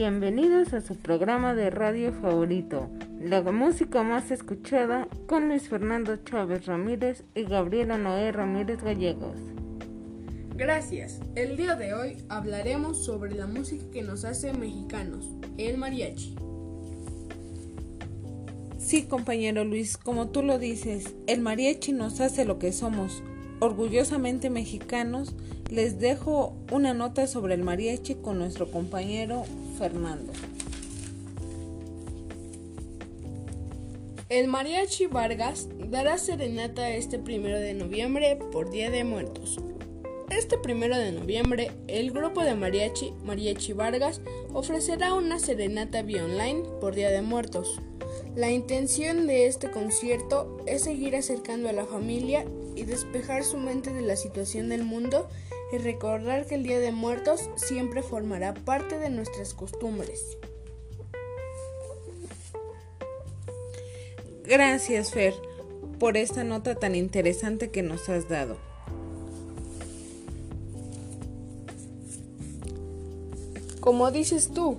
Bienvenidos a su programa de radio favorito, la música más escuchada con Luis Fernando Chávez Ramírez y Gabriela Noé Ramírez Gallegos. Gracias. El día de hoy hablaremos sobre la música que nos hace mexicanos, el mariachi. Sí, compañero Luis, como tú lo dices, el mariachi nos hace lo que somos, orgullosamente mexicanos. Les dejo una nota sobre el mariachi con nuestro compañero Fernando. El mariachi Vargas dará serenata este primero de noviembre por Día de Muertos. Este primero de noviembre, el grupo de mariachi Mariachi Vargas ofrecerá una serenata vía online por Día de Muertos. La intención de este concierto es seguir acercando a la familia y despejar su mente de la situación del mundo y recordar que el Día de Muertos siempre formará parte de nuestras costumbres. Gracias, Fer, por esta nota tan interesante que nos has dado. Como dices tú,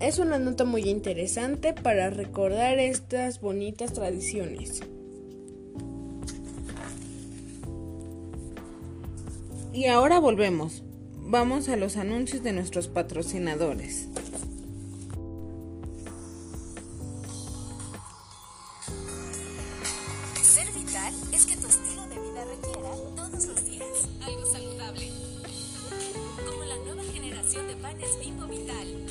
es una nota muy interesante para recordar estas bonitas tradiciones. Y ahora volvemos. Vamos a los anuncios de nuestros patrocinadores. Ser vital es que tu estilo de vida requiera todos los días algo saludable. Como la nueva generación de panes Bimbo Vital,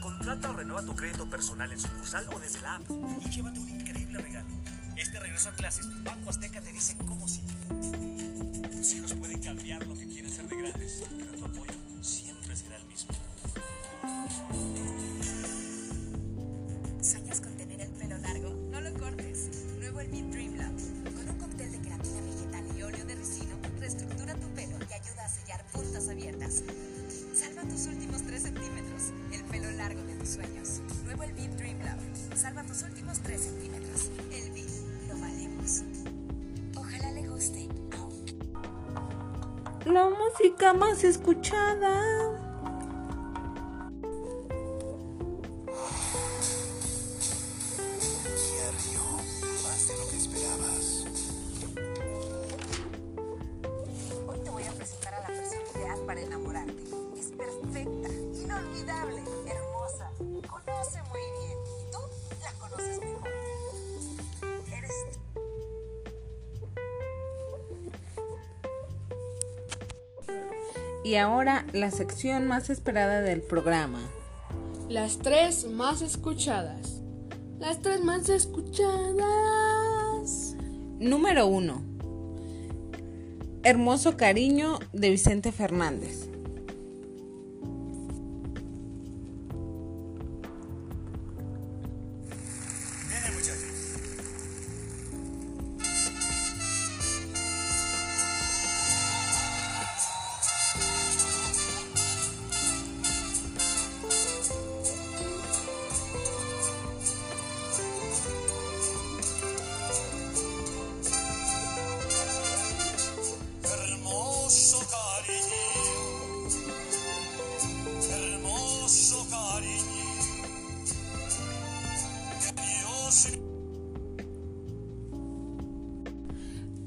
Contrata o renueva tu crédito personal en sucursal o desde la app y llévate un increíble regalo. Este regreso a clases, Banco Azteca te dice cómo sí. Tus hijos pueden largo de tus sueños. Nuevo el Beat Dream Lab. Salva tus últimos 3 centímetros. El Beat. Lo valemos. Ojalá le guste. La música más escuchada. Más de lo que esperabas. Hoy te voy a presentar a la persona ideal para enamorarte. Es perfecta, inolvidable, Y ahora la sección más esperada del programa. Las tres más escuchadas. Las tres más escuchadas. Número 1. Hermoso cariño de Vicente Fernández.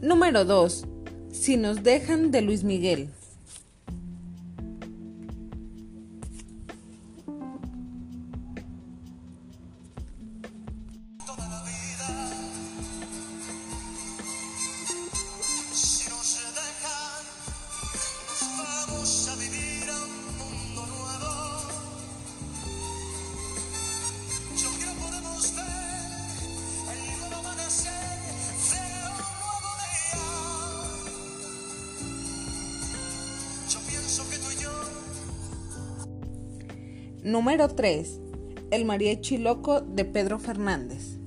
Número 2. Si nos dejan de Luis Miguel. Número 3. El mariachi loco de Pedro Fernández.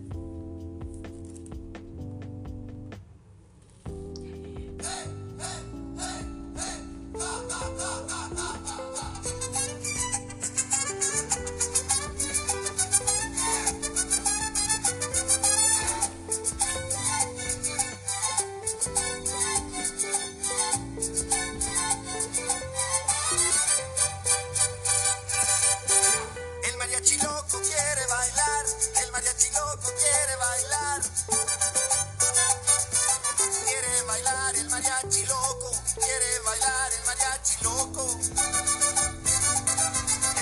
Quiere bailar el mariachi loco. Quiere bailar el mariachi loco.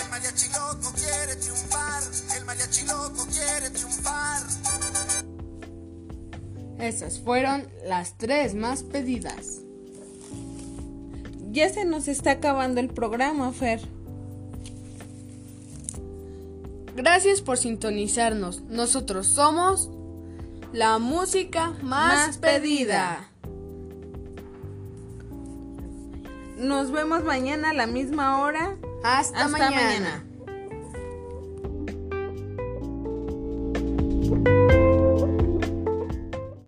El mariachi loco quiere triunfar. El mariachi loco quiere triunfar. Esas fueron las tres más pedidas. Ya se nos está acabando el programa, Fer. Gracias por sintonizarnos. Nosotros somos la música más, Más pedida. Nos vemos mañana a la misma hora. Hasta, Hasta mañana. mañana.